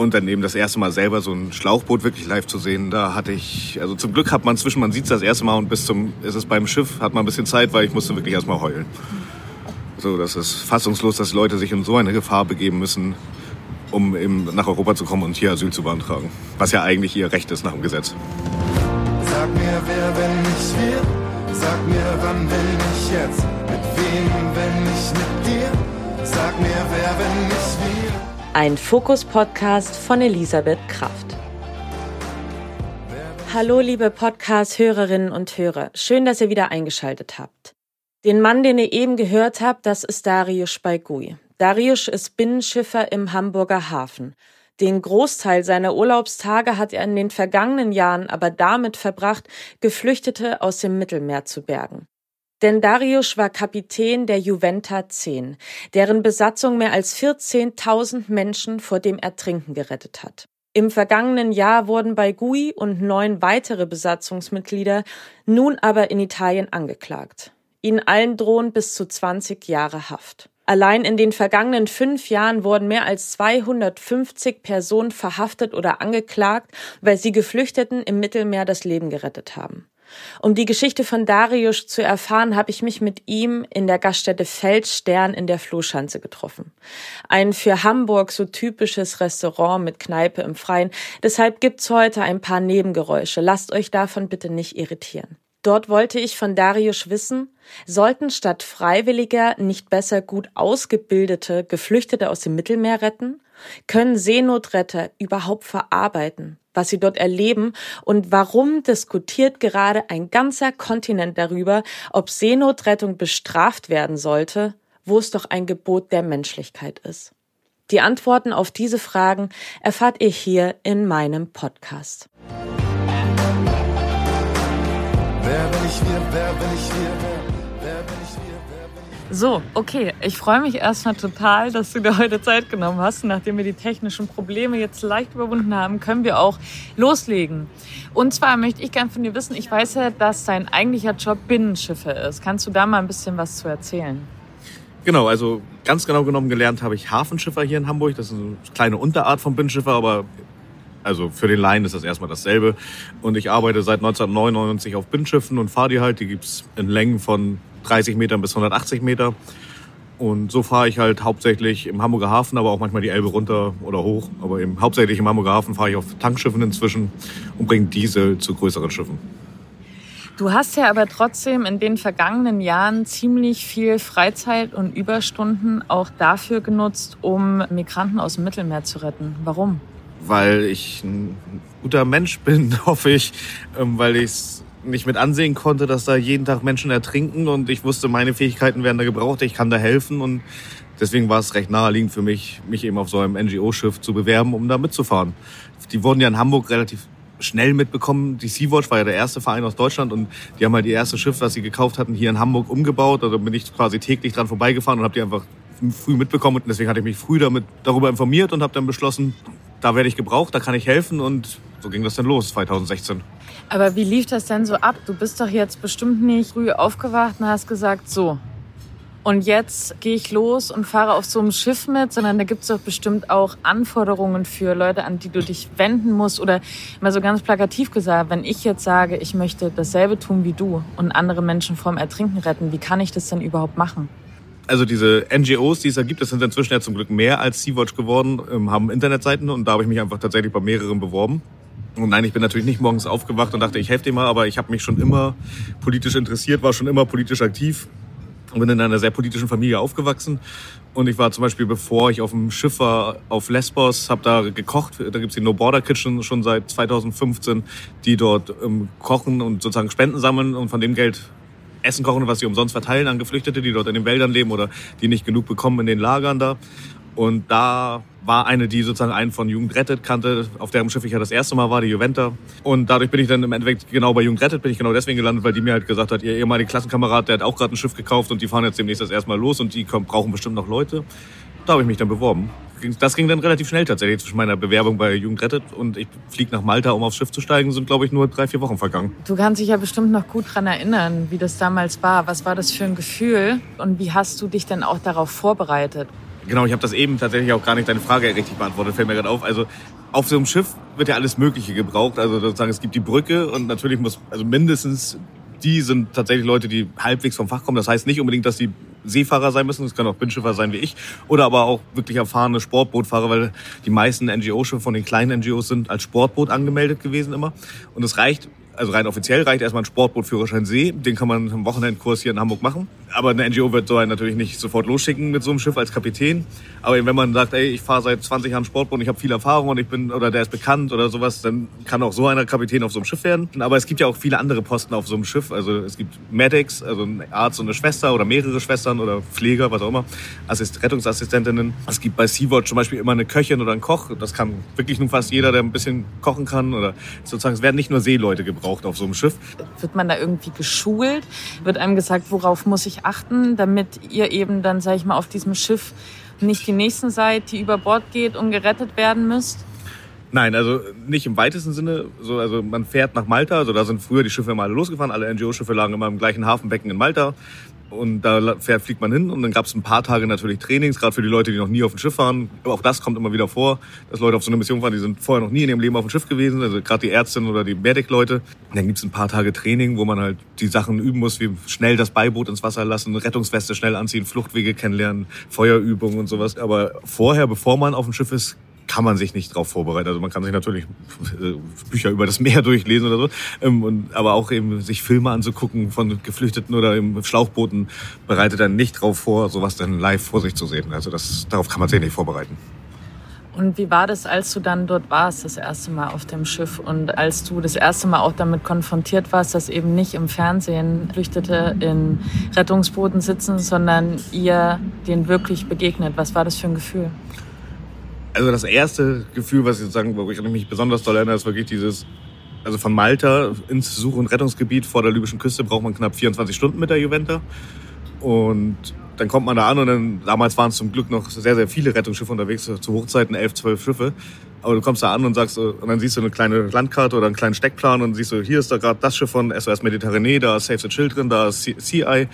Eben das erste Mal selber so ein Schlauchboot wirklich live zu sehen, da hatte ich, also zum Glück hat man zwischen, man sieht es das erste Mal und bis zum, ist es beim Schiff, hat man ein bisschen Zeit, weil ich musste wirklich erstmal heulen. So, das ist fassungslos, dass Leute sich in so eine Gefahr begeben müssen, um eben nach Europa zu kommen und hier Asyl zu beantragen. Was ja eigentlich ihr Recht ist nach dem Gesetz. Sag mir, wer, wenn nicht wir? Sag mir, wann, wenn nicht jetzt? Mit wem, wenn nicht mit dir? Sag mir, wer, wenn nicht? Ein Fokus-Podcast von Elisabeth Kraft. Hallo, liebe Podcast-Hörerinnen und Hörer. Schön, dass ihr wieder eingeschaltet habt. Den Mann, den ihr eben gehört habt, das ist Darius Baigui. Darius ist Binnenschiffer im Hamburger Hafen. Den Großteil seiner Urlaubstage hat er in den vergangenen Jahren aber damit verbracht, Geflüchtete aus dem Mittelmeer zu bergen. Denn Darius war Kapitän der Juventa 10, deren Besatzung mehr als 14.000 Menschen vor dem Ertrinken gerettet hat. Im vergangenen Jahr wurden bei Gui und neun weitere Besatzungsmitglieder nun aber in Italien angeklagt. Ihnen allen drohen bis zu 20 Jahre Haft. Allein in den vergangenen fünf Jahren wurden mehr als 250 Personen verhaftet oder angeklagt, weil sie Geflüchteten im Mittelmeer das Leben gerettet haben. Um die Geschichte von Darius zu erfahren, habe ich mich mit ihm in der Gaststätte Feldstern in der Flohschanze getroffen. Ein für Hamburg so typisches Restaurant mit Kneipe im Freien. Deshalb gibt's heute ein paar Nebengeräusche. Lasst euch davon bitte nicht irritieren. Dort wollte ich von Darius wissen, sollten statt Freiwilliger nicht besser gut ausgebildete Geflüchtete aus dem Mittelmeer retten? Können Seenotretter überhaupt verarbeiten, was sie dort erleben? Und warum diskutiert gerade ein ganzer Kontinent darüber, ob Seenotrettung bestraft werden sollte, wo es doch ein Gebot der Menschlichkeit ist? Die Antworten auf diese Fragen erfahrt ihr hier in meinem Podcast. Wer bin ich wir? Wer bin ich wir? So, okay. Ich freue mich erstmal total, dass du dir heute Zeit genommen hast. Nachdem wir die technischen Probleme jetzt leicht überwunden haben, können wir auch loslegen. Und zwar möchte ich gerne von dir wissen, ich weiß ja, dass dein eigentlicher Job Binnenschiffe ist. Kannst du da mal ein bisschen was zu erzählen? Genau, also ganz genau genommen gelernt habe ich Hafenschiffer hier in Hamburg. Das ist eine kleine Unterart vom Binnenschiffer, aber also für den Laien ist das erstmal dasselbe. Und ich arbeite seit 1999 auf Binnenschiffen und fahre die halt. Die gibt's in Längen von 30 Metern bis 180 Meter. Und so fahre ich halt hauptsächlich im Hamburger Hafen, aber auch manchmal die Elbe runter oder hoch. Aber eben hauptsächlich im Hamburger Hafen fahre ich auf Tankschiffen inzwischen und bringe Diesel zu größeren Schiffen. Du hast ja aber trotzdem in den vergangenen Jahren ziemlich viel Freizeit und Überstunden auch dafür genutzt, um Migranten aus dem Mittelmeer zu retten. Warum? weil ich ein guter Mensch bin, hoffe ich, ähm, weil ich es nicht mit ansehen konnte, dass da jeden Tag Menschen ertrinken und ich wusste, meine Fähigkeiten werden da gebraucht, ich kann da helfen und deswegen war es recht naheliegend für mich, mich eben auf so einem NGO-Schiff zu bewerben, um da mitzufahren. Die wurden ja in Hamburg relativ schnell mitbekommen. Die Sea-Watch war ja der erste Verein aus Deutschland und die haben halt die erste Schiff, was sie gekauft hatten, hier in Hamburg umgebaut. Also bin ich quasi täglich dran vorbeigefahren und habe die einfach früh mitbekommen und deswegen hatte ich mich früh damit darüber informiert und habe dann beschlossen, da werde ich gebraucht, da kann ich helfen und so ging das dann los 2016. Aber wie lief das denn so ab? Du bist doch jetzt bestimmt nicht früh aufgewacht und hast gesagt, so. Und jetzt gehe ich los und fahre auf so einem Schiff mit, sondern da gibt es doch bestimmt auch Anforderungen für Leute, an die du dich wenden musst. Oder mal so ganz plakativ gesagt, wenn ich jetzt sage, ich möchte dasselbe tun wie du und andere Menschen vorm Ertrinken retten, wie kann ich das denn überhaupt machen? Also diese NGOs, die es da gibt, das sind inzwischen ja zum Glück mehr als Sea-Watch geworden, ähm, haben Internetseiten und da habe ich mich einfach tatsächlich bei mehreren beworben. Und nein, ich bin natürlich nicht morgens aufgewacht und dachte, ich helfe dir mal, aber ich habe mich schon immer politisch interessiert, war schon immer politisch aktiv und bin in einer sehr politischen Familie aufgewachsen. Und ich war zum Beispiel, bevor ich auf dem Schiff war, auf Lesbos, habe da gekocht. Da gibt's die No Border Kitchen schon seit 2015, die dort ähm, kochen und sozusagen Spenden sammeln und von dem Geld Essen kochen, was sie umsonst verteilen an Geflüchtete, die dort in den Wäldern leben oder die nicht genug bekommen in den Lagern da. Und da war eine, die sozusagen einen von Jugend rettet kannte, auf deren Schiff ich ja das erste Mal war, die Juventa. Und dadurch bin ich dann im Endeffekt genau bei Jugend rettet, bin ich genau deswegen gelandet, weil die mir halt gesagt hat, ihr ehemaliger Klassenkamerad, der hat auch gerade ein Schiff gekauft und die fahren jetzt demnächst das erstmal los und die brauchen bestimmt noch Leute. Da habe ich mich dann beworben. Das ging dann relativ schnell tatsächlich zwischen meiner Bewerbung bei Jugend rettet und ich fliege nach Malta, um aufs Schiff zu steigen, sind glaube ich nur drei, vier Wochen vergangen. Du kannst dich ja bestimmt noch gut dran erinnern, wie das damals war. Was war das für ein Gefühl und wie hast du dich denn auch darauf vorbereitet? Genau, ich habe das eben tatsächlich auch gar nicht deine Frage richtig beantwortet, fällt mir gerade auf. Also auf so einem Schiff wird ja alles Mögliche gebraucht. Also sozusagen es gibt die Brücke und natürlich muss, also mindestens die sind tatsächlich Leute, die halbwegs vom Fach kommen. Das heißt nicht unbedingt, dass die Seefahrer sein müssen, es können auch Binnenschiffer sein wie ich, oder aber auch wirklich erfahrene Sportbootfahrer, weil die meisten NGO-Schiffe von den kleinen NGOs sind als Sportboot angemeldet gewesen immer. Und es reicht also rein offiziell reicht erstmal ein Sportbootführerschein See. Den kann man im Wochenendkurs hier in Hamburg machen. Aber eine NGO wird so einen natürlich nicht sofort losschicken mit so einem Schiff als Kapitän. Aber wenn man sagt, ey, ich fahre seit 20 Jahren Sportboot und ich habe viel Erfahrung und ich bin oder der ist bekannt oder sowas, dann kann auch so einer Kapitän auf so einem Schiff werden. Aber es gibt ja auch viele andere Posten auf so einem Schiff. Also es gibt Medics, also ein Arzt und eine Schwester oder mehrere Schwestern oder Pfleger, was auch immer, Assist Rettungsassistentinnen. Es gibt bei Sea-Watch zum Beispiel immer eine Köchin oder einen Koch. Das kann wirklich nun fast jeder, der ein bisschen kochen kann oder sozusagen. Es werden nicht nur Seeleute gebraucht gebraucht auf so einem Schiff. Wird man da irgendwie geschult? Wird einem gesagt, worauf muss ich achten, damit ihr eben dann, sag ich mal, auf diesem Schiff nicht die Nächsten seid, die über Bord geht und gerettet werden müsst? Nein, also nicht im weitesten Sinne. So, also man fährt nach Malta, also da sind früher die Schiffe immer alle losgefahren, alle NGO-Schiffe lagen immer im gleichen Hafenbecken in Malta. Und da fährt, fliegt man hin und dann gab es ein paar Tage natürlich Trainings, gerade für die Leute, die noch nie auf dem Schiff waren. Aber auch das kommt immer wieder vor, dass Leute auf so eine Mission fahren, die sind vorher noch nie in ihrem Leben auf dem Schiff gewesen, also gerade die Ärztin oder die Medic-Leute. Dann gibt es ein paar Tage Training, wo man halt die Sachen üben muss, wie schnell das Beiboot ins Wasser lassen, Rettungsweste schnell anziehen, Fluchtwege kennenlernen, Feuerübungen und sowas. Aber vorher, bevor man auf dem Schiff ist, kann man sich nicht darauf vorbereiten. Also man kann sich natürlich äh, Bücher über das Meer durchlesen oder so, ähm, und, aber auch eben sich Filme anzugucken von Geflüchteten oder im Schlauchbooten bereitet dann nicht darauf vor, sowas dann live vor sich zu sehen. Also das, darauf kann man sich nicht vorbereiten. Und wie war das, als du dann dort warst, das erste Mal auf dem Schiff und als du das erste Mal auch damit konfrontiert warst, dass eben nicht im Fernsehen Flüchtete in Rettungsbooten sitzen, sondern ihr denen wirklich begegnet? Was war das für ein Gefühl? Also das erste Gefühl, was ich sagen, wo ich mich besonders doll erinnere, ist wirklich dieses, also von Malta ins Such- und Rettungsgebiet vor der libyschen Küste braucht man knapp 24 Stunden mit der Juventa. Und dann kommt man da an und dann, damals waren es zum Glück noch sehr, sehr viele Rettungsschiffe unterwegs, zu Hochzeiten elf, zwölf Schiffe. Aber du kommst da an und sagst, und dann siehst du eine kleine Landkarte oder einen kleinen Steckplan und siehst du, hier ist da gerade das Schiff von SOS Mediterranee, da ist Save the Children, da ist CI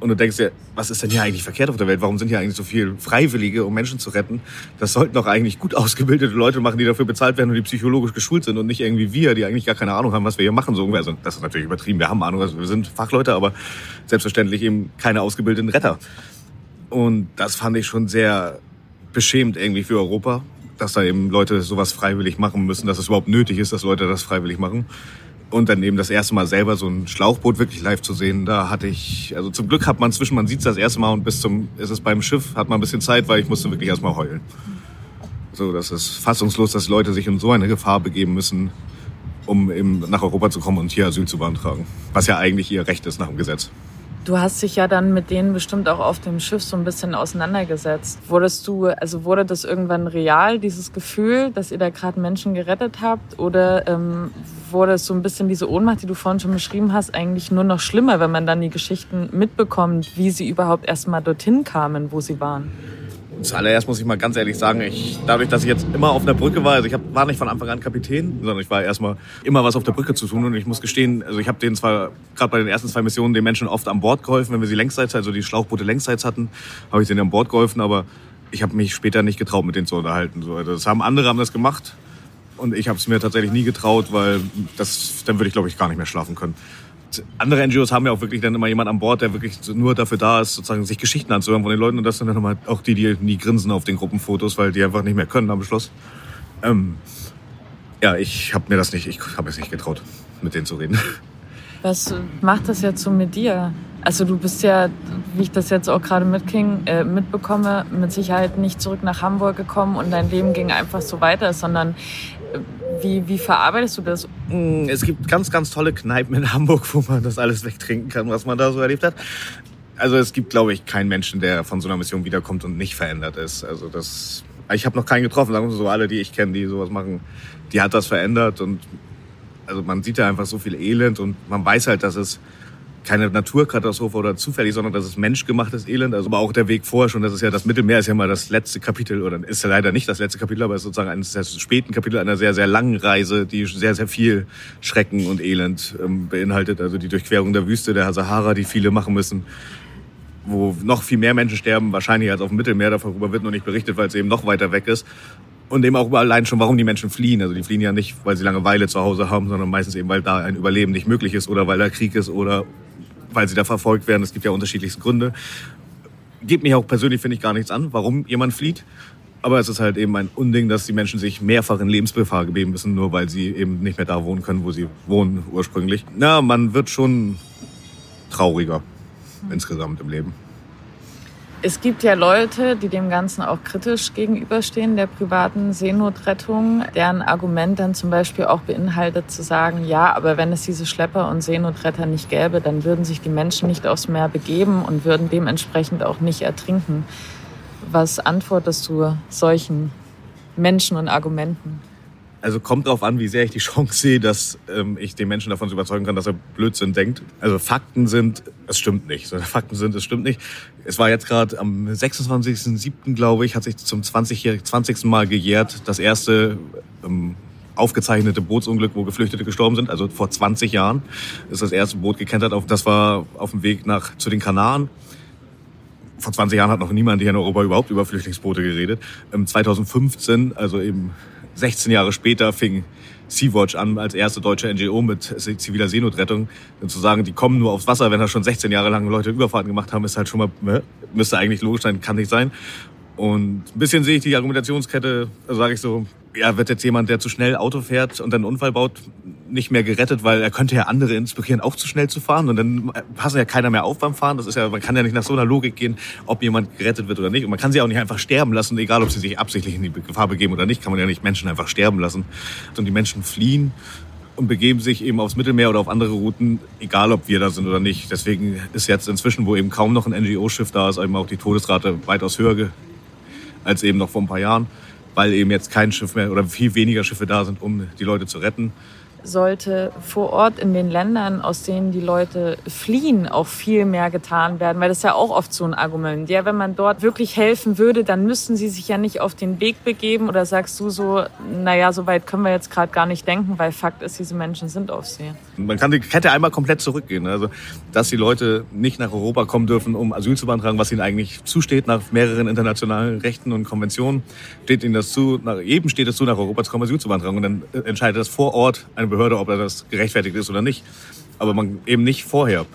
und du denkst dir, was ist denn hier eigentlich verkehrt auf der Welt? Warum sind hier eigentlich so viele Freiwillige, um Menschen zu retten? Das sollten doch eigentlich gut ausgebildete Leute machen, die dafür bezahlt werden und die psychologisch geschult sind und nicht irgendwie wir, die eigentlich gar keine Ahnung haben, was wir hier machen. So Also das ist natürlich übertrieben. Wir haben Ahnung, also wir sind Fachleute, aber selbstverständlich eben keine ausgebildeten Retter. Und das fand ich schon sehr beschämend irgendwie für Europa, dass da eben Leute sowas freiwillig machen müssen, dass es überhaupt nötig ist, dass Leute das freiwillig machen. Und dann eben das erste Mal selber so ein Schlauchboot wirklich live zu sehen, da hatte ich, also zum Glück hat man zwischen, man sieht es das erste Mal und bis zum, ist es beim Schiff, hat man ein bisschen Zeit, weil ich musste wirklich erstmal heulen. So, das ist fassungslos, dass Leute sich in so eine Gefahr begeben müssen, um eben nach Europa zu kommen und hier Asyl zu beantragen. Was ja eigentlich ihr Recht ist nach dem Gesetz. Du hast dich ja dann mit denen bestimmt auch auf dem Schiff so ein bisschen auseinandergesetzt. Wurdest du, also wurde das irgendwann real, dieses Gefühl, dass ihr da gerade Menschen gerettet habt? Oder ähm, wurde es so ein bisschen diese Ohnmacht, die du vorhin schon beschrieben hast, eigentlich nur noch schlimmer, wenn man dann die Geschichten mitbekommt, wie sie überhaupt erst mal dorthin kamen, wo sie waren? Zuallererst muss ich mal ganz ehrlich sagen, ich, dadurch, dass ich jetzt immer auf einer Brücke war, also ich hab, war nicht von Anfang an Kapitän, sondern ich war erstmal immer was auf der Brücke zu tun und ich muss gestehen, also ich habe denen zwar gerade bei den ersten zwei Missionen den Menschen oft an Bord geholfen, wenn wir sie längsseits, also die Schlauchboote längsseits hatten, habe ich denen an Bord geholfen, aber ich habe mich später nicht getraut, mit denen zu unterhalten. So, also das haben andere haben das gemacht und ich habe es mir tatsächlich nie getraut, weil das, dann würde ich glaube ich gar nicht mehr schlafen können andere NGOs haben ja auch wirklich dann immer jemand an Bord, der wirklich nur dafür da ist, sozusagen sich Geschichten anzuhören von den Leuten. Und das sind dann nochmal auch die, die nie grinsen auf den Gruppenfotos, weil die einfach nicht mehr können am Schluss. Ähm, ja, ich habe mir das nicht, ich habe es nicht getraut, mit denen zu reden. Was macht das jetzt so mit dir? Also du bist ja, wie ich das jetzt auch gerade mitkrieg, äh, mitbekomme, mit Sicherheit nicht zurück nach Hamburg gekommen und dein Leben ging einfach so weiter, sondern wie, wie verarbeitest du das? Mm, es gibt ganz, ganz tolle Kneipen in Hamburg, wo man das alles wegtrinken kann, was man da so erlebt hat. Also es gibt, glaube ich, keinen Menschen, der von so einer Mission wiederkommt und nicht verändert ist. Also das, ich habe noch keinen getroffen, sagen wir so alle, die ich kenne, die sowas machen, die hat das verändert und also man sieht ja einfach so viel Elend und man weiß halt, dass es keine Naturkatastrophe oder zufällig, sondern das ist menschgemachtes Elend. Also aber auch der Weg vorher schon, das ist ja das Mittelmeer ist ja mal das letzte Kapitel oder ist ja leider nicht das letzte Kapitel, aber ist sozusagen eines der späten Kapitel einer sehr, sehr langen Reise, die sehr, sehr viel Schrecken und Elend ähm, beinhaltet. Also die Durchquerung der Wüste, der Sahara, die viele machen müssen wo noch viel mehr Menschen sterben, wahrscheinlich als auf dem Mittelmeer. Darüber wird noch nicht berichtet, weil es eben noch weiter weg ist. Und eben auch allein schon, warum die Menschen fliehen. Also die fliehen ja nicht, weil sie Langeweile zu Hause haben, sondern meistens eben, weil da ein Überleben nicht möglich ist oder weil da Krieg ist oder weil sie da verfolgt werden. Es gibt ja unterschiedlichste Gründe. Geht mich auch persönlich, finde ich, gar nichts an, warum jemand flieht. Aber es ist halt eben ein Unding, dass die Menschen sich mehrfach in Lebensgefahr begeben müssen, nur weil sie eben nicht mehr da wohnen können, wo sie wohnen ursprünglich. Na, man wird schon trauriger insgesamt im Leben. Es gibt ja Leute, die dem Ganzen auch kritisch gegenüberstehen, der privaten Seenotrettung, deren Argument dann zum Beispiel auch beinhaltet zu sagen, ja, aber wenn es diese Schlepper und Seenotretter nicht gäbe, dann würden sich die Menschen nicht aufs Meer begeben und würden dementsprechend auch nicht ertrinken. Was antwortest du solchen Menschen und Argumenten? Also kommt darauf an, wie sehr ich die Chance sehe, dass ähm, ich den Menschen davon überzeugen kann, dass er Blödsinn denkt. Also Fakten sind, es stimmt nicht. Fakten sind, es stimmt nicht. Es war jetzt gerade am 26.07., glaube ich, hat sich zum 20. 20. Mal gejährt das erste ähm, aufgezeichnete Bootsunglück, wo Geflüchtete gestorben sind. Also vor 20 Jahren ist das erste Boot gekentert. Auf, das war auf dem Weg nach zu den Kanaren vor 20 Jahren hat noch niemand hier in Europa überhaupt über Flüchtlingsboote geredet. 2015, also eben 16 Jahre später, fing Sea-Watch an als erste deutsche NGO mit ziviler Seenotrettung. Und zu sagen, die kommen nur aufs Wasser, wenn da schon 16 Jahre lang Leute Überfahrten gemacht haben, ist halt schon mal, ne, müsste eigentlich logisch sein, kann nicht sein. Und ein bisschen sehe ich die Argumentationskette, also sage ich so, ja, wird jetzt jemand, der zu schnell Auto fährt und dann einen Unfall baut, nicht mehr gerettet, weil er könnte ja andere inspirieren, auch zu schnell zu fahren und dann passt ja keiner mehr auf beim Fahren. Das ist ja, man kann ja nicht nach so einer Logik gehen, ob jemand gerettet wird oder nicht. Und man kann sie auch nicht einfach sterben lassen, egal ob sie sich absichtlich in die Gefahr begeben oder nicht, kann man ja nicht Menschen einfach sterben lassen. Und die Menschen fliehen und begeben sich eben aufs Mittelmeer oder auf andere Routen, egal ob wir da sind oder nicht. Deswegen ist jetzt inzwischen, wo eben kaum noch ein NGO-Schiff da ist, eben auch die Todesrate weitaus höher als eben noch vor ein paar Jahren weil eben jetzt kein Schiff mehr oder viel weniger Schiffe da sind, um die Leute zu retten sollte vor Ort in den Ländern, aus denen die Leute fliehen, auch viel mehr getan werden, weil das ist ja auch oft so ein Argument. Ja, wenn man dort wirklich helfen würde, dann müssten sie sich ja nicht auf den Weg begeben oder sagst du so, naja, so weit können wir jetzt gerade gar nicht denken, weil Fakt ist, diese Menschen sind auf See. Man kann die Kette einmal komplett zurückgehen. Also, dass die Leute nicht nach Europa kommen dürfen, um Asyl zu beantragen, was ihnen eigentlich zusteht nach mehreren internationalen Rechten und Konventionen, steht ihnen das zu, nach, jedem steht es zu, nach Europa zu kommen, Asyl zu beantragen. Und dann entscheidet das vor Ort eine Behörde, ob er das gerechtfertigt ist oder nicht. Aber man eben nicht vorher.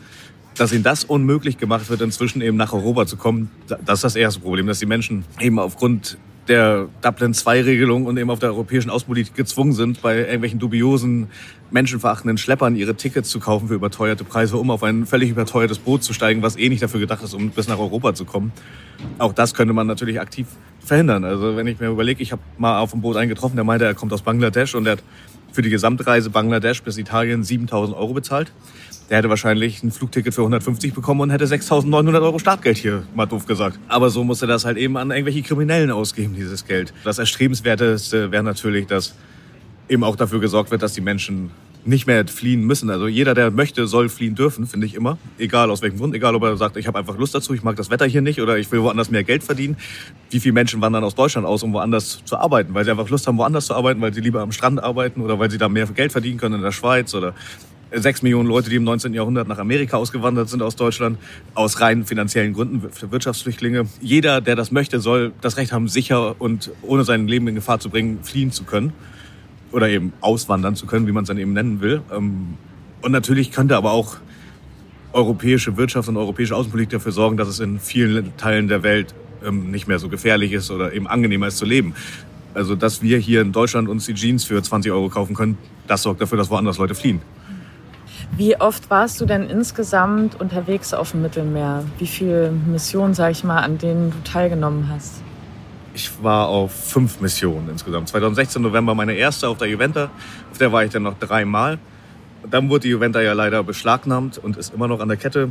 Dass ihnen das unmöglich gemacht wird, inzwischen eben nach Europa zu kommen, das ist das erste Problem, dass die Menschen eben aufgrund der Dublin-2-Regelung und eben auf der europäischen Außenpolitik gezwungen sind, bei irgendwelchen dubiosen, menschenverachtenden Schleppern ihre Tickets zu kaufen für überteuerte Preise, um auf ein völlig überteuertes Boot zu steigen, was eh nicht dafür gedacht ist, um bis nach Europa zu kommen. Auch das könnte man natürlich aktiv verhindern. Also wenn ich mir überlege, ich habe mal auf dem Boot eingetroffen, der meinte, er kommt aus Bangladesch und er hat für die Gesamtreise Bangladesch bis Italien 7000 Euro bezahlt. Der hätte wahrscheinlich ein Flugticket für 150 bekommen und hätte 6.900 Euro Startgeld hier, mal doof gesagt. Aber so musste das halt eben an irgendwelche Kriminellen ausgeben, dieses Geld. Das Erstrebenswerteste wäre natürlich, dass eben auch dafür gesorgt wird, dass die Menschen nicht mehr fliehen müssen. Also jeder, der möchte, soll fliehen dürfen, finde ich immer. Egal aus welchem Grund, egal ob er sagt, ich habe einfach Lust dazu, ich mag das Wetter hier nicht oder ich will woanders mehr Geld verdienen. Wie viele Menschen wandern aus Deutschland aus, um woanders zu arbeiten, weil sie einfach Lust haben, woanders zu arbeiten, weil sie lieber am Strand arbeiten oder weil sie da mehr Geld verdienen können in der Schweiz oder sechs Millionen Leute, die im 19. Jahrhundert nach Amerika ausgewandert sind aus Deutschland, aus rein finanziellen Gründen, für Wirtschaftsflüchtlinge. Jeder, der das möchte, soll das Recht haben, sicher und ohne sein Leben in Gefahr zu bringen, fliehen zu können oder eben auswandern zu können, wie man es dann eben nennen will. Ähm, und natürlich könnte aber auch europäische Wirtschaft und europäische Außenpolitik dafür sorgen, dass es in vielen Teilen der Welt ähm, nicht mehr so gefährlich ist oder eben angenehmer ist zu leben. Also, dass wir hier in Deutschland uns die Jeans für 20 Euro kaufen können, das sorgt dafür, dass woanders Leute fliehen. Wie oft warst du denn insgesamt unterwegs auf dem Mittelmeer? Wie viele Missionen, sag ich mal, an denen du teilgenommen hast? Ich war auf fünf Missionen insgesamt. 2016 November meine erste auf der Juventa. Auf der war ich dann noch dreimal. Dann wurde die Juventa ja leider beschlagnahmt und ist immer noch an der Kette.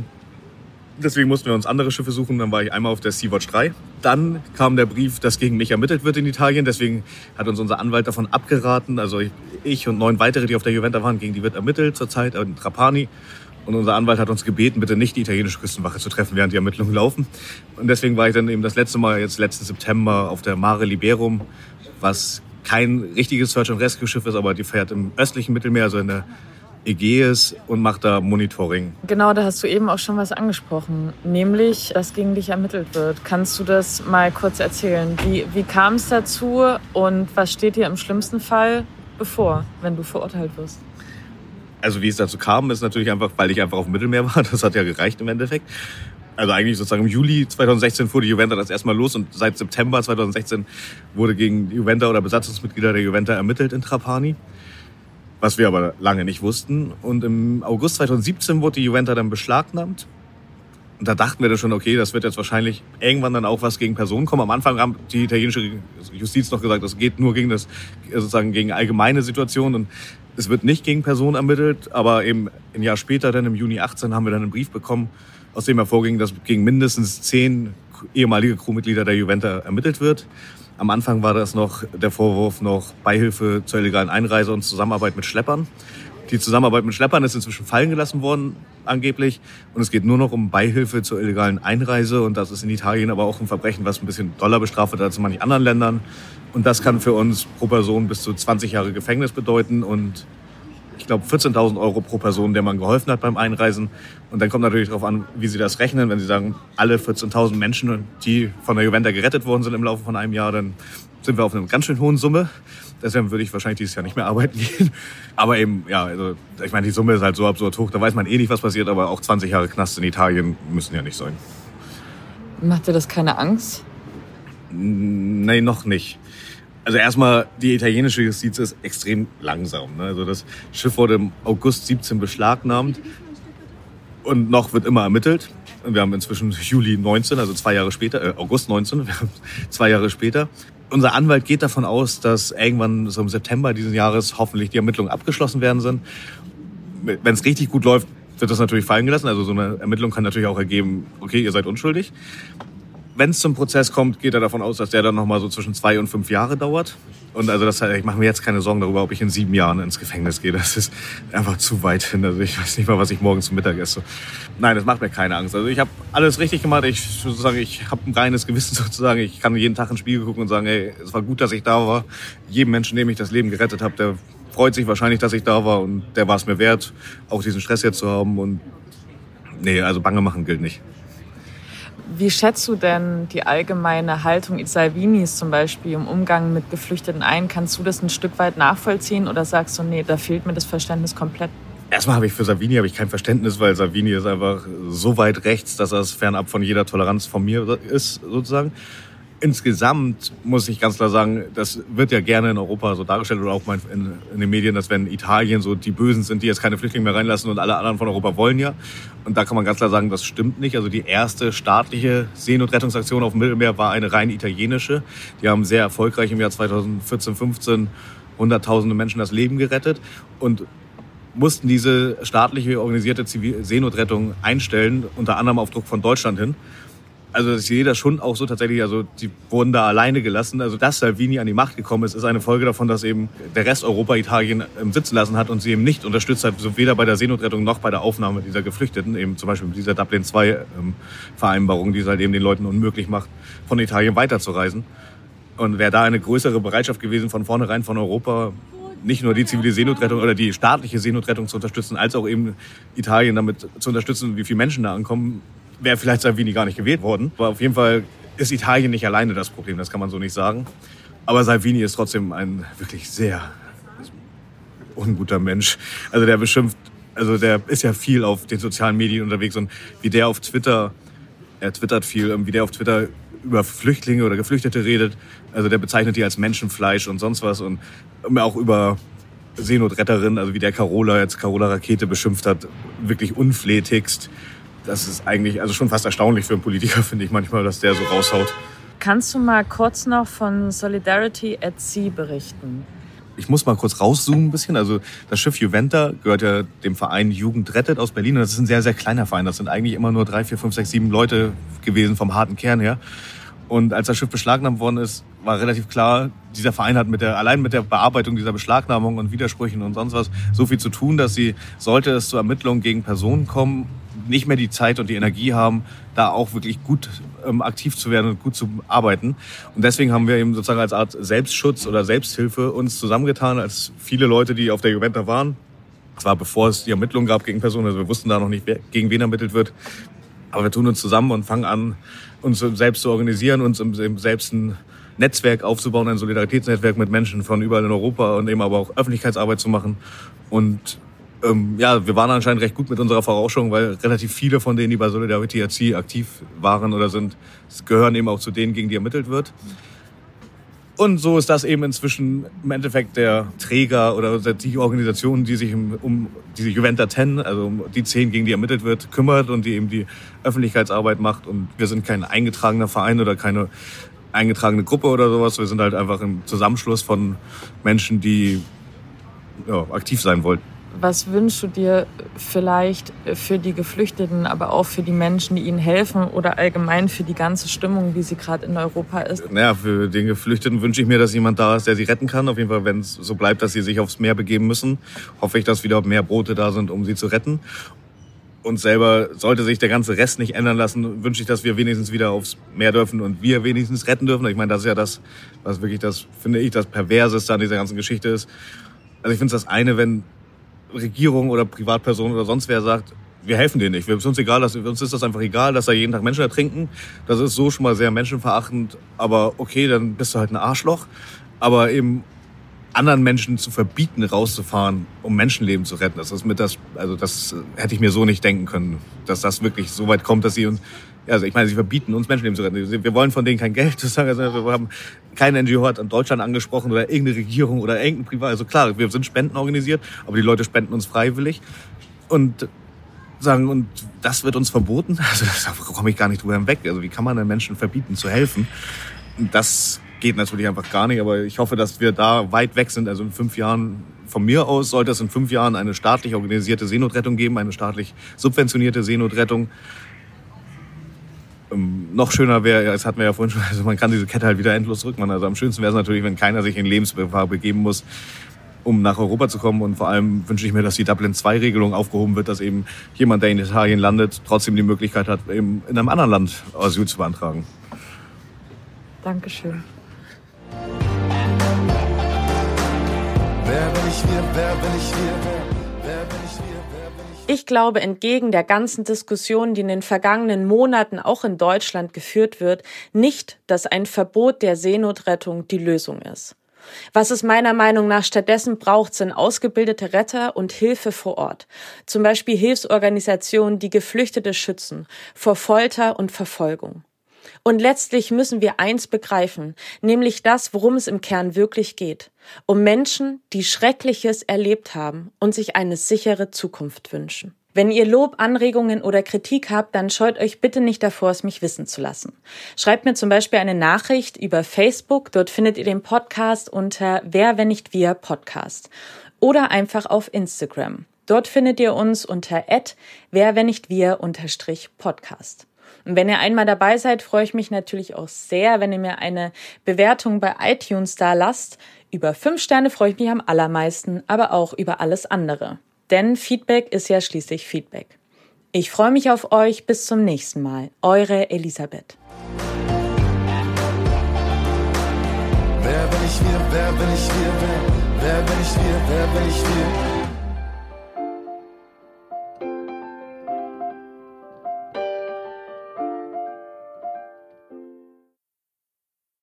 Deswegen mussten wir uns andere Schiffe suchen. Dann war ich einmal auf der Sea-Watch 3. Dann kam der Brief, dass gegen mich ermittelt wird in Italien. Deswegen hat uns unser Anwalt davon abgeraten. Also ich und neun weitere, die auf der Juventa waren, gegen die wird ermittelt zurzeit in Trapani. Und unser Anwalt hat uns gebeten, bitte nicht die italienische Küstenwache zu treffen, während die Ermittlungen laufen. Und deswegen war ich dann eben das letzte Mal, jetzt letzten September, auf der Mare Liberum, was kein richtiges Search and Rescue Schiff ist, aber die fährt im östlichen Mittelmeer, also in der Ägäis und macht da Monitoring. Genau, da hast du eben auch schon was angesprochen, nämlich, dass gegen dich ermittelt wird. Kannst du das mal kurz erzählen? Wie, wie kam es dazu und was steht dir im schlimmsten Fall bevor, wenn du verurteilt wirst? Also wie es dazu kam, ist natürlich einfach, weil ich einfach auf dem Mittelmeer war. Das hat ja gereicht im Endeffekt. Also eigentlich sozusagen im Juli 2016 fuhr die Juventa das erstmal los und seit September 2016 wurde gegen Juventa oder Besatzungsmitglieder der Juventa ermittelt in Trapani was wir aber lange nicht wussten. Und im August 2017 wurde die Juventa dann beschlagnahmt. Und da dachten wir dann schon, okay, das wird jetzt wahrscheinlich irgendwann dann auch was gegen Personen kommen. Am Anfang haben die italienische Justiz noch gesagt, das geht nur gegen das, sozusagen gegen allgemeine Situationen und es wird nicht gegen Personen ermittelt. Aber eben ein Jahr später, dann im Juni 18, haben wir dann einen Brief bekommen, aus dem hervorging, dass gegen mindestens zehn ehemalige Crewmitglieder der Juventa ermittelt wird. Am Anfang war das noch der Vorwurf noch Beihilfe zur illegalen Einreise und Zusammenarbeit mit Schleppern. Die Zusammenarbeit mit Schleppern ist inzwischen fallen gelassen worden, angeblich. Und es geht nur noch um Beihilfe zur illegalen Einreise. Und das ist in Italien aber auch ein Verbrechen, was ein bisschen doller bestraft wird als in manchen anderen Ländern. Und das kann für uns pro Person bis zu 20 Jahre Gefängnis bedeuten. Und ich glaube, 14.000 Euro pro Person, der man geholfen hat beim Einreisen. Und dann kommt natürlich darauf an, wie Sie das rechnen. Wenn Sie sagen, alle 14.000 Menschen, die von der Juventa gerettet worden sind im Laufe von einem Jahr, dann sind wir auf einer ganz schön hohen Summe. Deswegen würde ich wahrscheinlich dieses Jahr nicht mehr arbeiten gehen. Aber eben, ja, also ich meine, die Summe ist halt so absurd hoch. Da weiß man eh nicht, was passiert. Aber auch 20 Jahre Knast in Italien müssen ja nicht sein. Macht dir das keine Angst? Nein, noch nicht. Also erstmal, die italienische Justiz ist extrem langsam. Ne? Also das Schiff wurde im August 17 beschlagnahmt und noch wird immer ermittelt. Wir haben inzwischen Juli 19, also zwei Jahre später, äh, August 19, wir haben zwei Jahre später. Unser Anwalt geht davon aus, dass irgendwann so im September dieses Jahres hoffentlich die Ermittlungen abgeschlossen werden sind. Wenn es richtig gut läuft, wird das natürlich fallen gelassen. Also so eine Ermittlung kann natürlich auch ergeben, okay, ihr seid unschuldig wenn es zum Prozess kommt, geht er davon aus, dass der dann nochmal so zwischen zwei und fünf Jahre dauert. Und also das, ich mache mir jetzt keine Sorgen darüber, ob ich in sieben Jahren ins Gefängnis gehe. Das ist einfach zu weit hin. Also ich weiß nicht mal, was ich morgen zum Mittag esse. Nein, das macht mir keine Angst. Also ich habe alles richtig gemacht. Ich sozusagen, ich habe ein reines Gewissen sozusagen. Ich kann jeden Tag ins Spiegel gucken und sagen, ey, es war gut, dass ich da war. Jedem Menschen, dem ich das Leben gerettet habe, der freut sich wahrscheinlich, dass ich da war und der war es mir wert, auch diesen Stress jetzt zu haben. Und nee, also Bange machen gilt nicht. Wie schätzt du denn die allgemeine Haltung Salvinis zum Beispiel im Umgang mit Geflüchteten ein? Kannst du das ein Stück weit nachvollziehen oder sagst du, nee, da fehlt mir das Verständnis komplett? Erstmal habe ich für Salvini habe ich kein Verständnis, weil Salvini ist einfach so weit rechts, dass er es fernab von jeder Toleranz von mir ist, sozusagen insgesamt muss ich ganz klar sagen, das wird ja gerne in Europa so dargestellt oder auch in, in, den Medien, dass wenn Italien so die Bösen sind, die jetzt keine Flüchtlinge mehr reinlassen und alle anderen von Europa wollen ja. Und da kann man ganz klar sagen, das stimmt nicht. Also die erste staatliche Seenotrettungsaktion auf dem Mittelmeer war eine rein italienische. Die haben sehr erfolgreich im Jahr 2014, 15 hunderttausende Menschen das Leben gerettet und mussten diese staatliche organisierte Zivil Seenotrettung einstellen, unter anderem auf Druck von Deutschland hin also ich sehe das schon auch so tatsächlich, also die wurden da alleine gelassen. Also dass Salvini an die Macht gekommen ist, ist eine Folge davon, dass eben der Rest Europa Italien ähm, sitzen lassen hat und sie eben nicht unterstützt hat, so weder bei der Seenotrettung noch bei der Aufnahme dieser Geflüchteten, eben zum Beispiel mit dieser Dublin II Vereinbarung, die es halt eben den Leuten unmöglich macht, von Italien weiterzureisen. Und wäre da eine größere Bereitschaft gewesen, von vornherein von Europa nicht nur die zivile Seenotrettung oder die staatliche Seenotrettung zu unterstützen, als auch eben Italien damit zu unterstützen, wie viele Menschen da ankommen, wäre vielleicht Salvini gar nicht gewählt worden. Aber auf jeden Fall ist Italien nicht alleine das Problem, das kann man so nicht sagen. Aber Salvini ist trotzdem ein wirklich sehr unguter Mensch. Also der beschimpft, also der ist ja viel auf den sozialen Medien unterwegs und wie der auf Twitter, er twittert viel, wie der auf Twitter über Flüchtlinge oder Geflüchtete redet. Also der bezeichnet die als Menschenfleisch und sonst was und auch über Seenotretterin, also wie der Carola jetzt Carola Rakete beschimpft hat, wirklich unflätigst das ist eigentlich also schon fast erstaunlich für einen Politiker, finde ich manchmal, dass der so raushaut. Kannst du mal kurz noch von Solidarity at Sea berichten? Ich muss mal kurz rauszoomen ein bisschen. Also das Schiff Juventa gehört ja dem Verein Jugend rettet aus Berlin. Und das ist ein sehr, sehr kleiner Verein. Das sind eigentlich immer nur drei, vier, fünf, sechs, sieben Leute gewesen vom harten Kern her. Und als das Schiff beschlagnahmt worden ist, war relativ klar, dieser Verein hat mit der, allein mit der Bearbeitung dieser Beschlagnahmung und Widersprüchen und sonst was so viel zu tun, dass sie, sollte es zu Ermittlungen gegen Personen kommen, nicht mehr die Zeit und die Energie haben, da auch wirklich gut ähm, aktiv zu werden und gut zu arbeiten. Und deswegen haben wir eben sozusagen als Art Selbstschutz oder Selbsthilfe uns zusammengetan, als viele Leute, die auf der Juventa waren, Zwar bevor es die Ermittlungen gab gegen Personen, also wir wussten da noch nicht, wer, gegen wen ermittelt wird. Aber wir tun uns zusammen und fangen an, uns selbst zu organisieren, uns im, selbst ein Netzwerk aufzubauen, ein Solidaritätsnetzwerk mit Menschen von überall in Europa und eben aber auch Öffentlichkeitsarbeit zu machen. Und ähm, ja, wir waren anscheinend recht gut mit unserer Vorausschauung, weil relativ viele von denen, die bei Solidarity aktiv waren oder sind, gehören eben auch zu denen, gegen die ermittelt wird. Und so ist das eben inzwischen im Endeffekt der Träger oder die Organisation, die sich um diese Juventa 10, also um die zehn, gegen die ermittelt wird, kümmert und die eben die Öffentlichkeitsarbeit macht. Und wir sind kein eingetragener Verein oder keine eingetragene Gruppe oder sowas. Wir sind halt einfach ein Zusammenschluss von Menschen, die ja, aktiv sein wollten. Was wünschst du dir vielleicht für die Geflüchteten, aber auch für die Menschen, die ihnen helfen oder allgemein für die ganze Stimmung, wie sie gerade in Europa ist? Naja, für den Geflüchteten wünsche ich mir, dass jemand da ist, der sie retten kann. Auf jeden Fall, wenn es so bleibt, dass sie sich aufs Meer begeben müssen, hoffe ich, dass wieder mehr Boote da sind, um sie zu retten. Und selber sollte sich der ganze Rest nicht ändern lassen, wünsche ich, dass wir wenigstens wieder aufs Meer dürfen und wir wenigstens retten dürfen. Ich meine, das ist ja das, was wirklich das, finde ich, das Perverseste an dieser ganzen Geschichte ist. Also ich finde es das eine, wenn Regierung oder Privatperson oder sonst wer sagt, wir helfen denen nicht. Wir, uns egal, dass, uns ist das einfach egal, dass da jeden Tag Menschen ertrinken. Das ist so schon mal sehr menschenverachtend. Aber okay, dann bist du halt ein Arschloch. Aber eben anderen Menschen zu verbieten, rauszufahren, um Menschenleben zu retten, das ist mit das, also das hätte ich mir so nicht denken können, dass das wirklich so weit kommt, dass sie uns, also ich meine, sie verbieten uns Menschenleben zu retten. Wir wollen von denen kein Geld. Also wir haben keine NGO hat Deutschland angesprochen oder irgendeine Regierung oder irgendein Privat. Also klar, wir sind Spenden organisiert, aber die Leute spenden uns freiwillig und sagen und das wird uns verboten. Also da komme ich gar nicht drüber hinweg. Also wie kann man den Menschen verbieten zu helfen? Das geht natürlich einfach gar nicht, aber ich hoffe, dass wir da weit weg sind. Also in fünf Jahren, von mir aus, sollte es in fünf Jahren eine staatlich organisierte Seenotrettung geben, eine staatlich subventionierte Seenotrettung. Ähm, noch schöner wäre, das hatten wir ja vorhin schon, also man kann diese Kette halt wieder endlos rückmachen. Also am schönsten wäre es natürlich, wenn keiner sich in Lebensgefahr begeben muss, um nach Europa zu kommen. Und vor allem wünsche ich mir, dass die Dublin-2-Regelung aufgehoben wird, dass eben jemand, der in Italien landet, trotzdem die Möglichkeit hat, eben in einem anderen Land Asyl zu beantragen. Dankeschön. Wer bin ich wir, wer bin ich wir, ich glaube, entgegen der ganzen Diskussion, die in den vergangenen Monaten auch in Deutschland geführt wird, nicht, dass ein Verbot der Seenotrettung die Lösung ist. Was es meiner Meinung nach stattdessen braucht, sind ausgebildete Retter und Hilfe vor Ort. Zum Beispiel Hilfsorganisationen, die Geflüchtete schützen vor Folter und Verfolgung. Und letztlich müssen wir eins begreifen, nämlich das, worum es im Kern wirklich geht. Um Menschen, die Schreckliches erlebt haben und sich eine sichere Zukunft wünschen. Wenn ihr Lob, Anregungen oder Kritik habt, dann scheut euch bitte nicht davor, es mich wissen zu lassen. Schreibt mir zum Beispiel eine Nachricht über Facebook, dort findet ihr den Podcast unter Wer, wenn nicht wir Podcast. Oder einfach auf Instagram. Dort findet ihr uns unter wer, Und wenn ihr einmal dabei seid, freue ich mich natürlich auch sehr, wenn ihr mir eine Bewertung bei iTunes da lasst. Über fünf Sterne freue ich mich am allermeisten, aber auch über alles andere. Denn Feedback ist ja schließlich Feedback. Ich freue mich auf euch. Bis zum nächsten Mal. Eure Elisabeth. Wer bin ich wir? Wer bin ich wir? Wer, wer bin ich wir? Wer bin ich wir?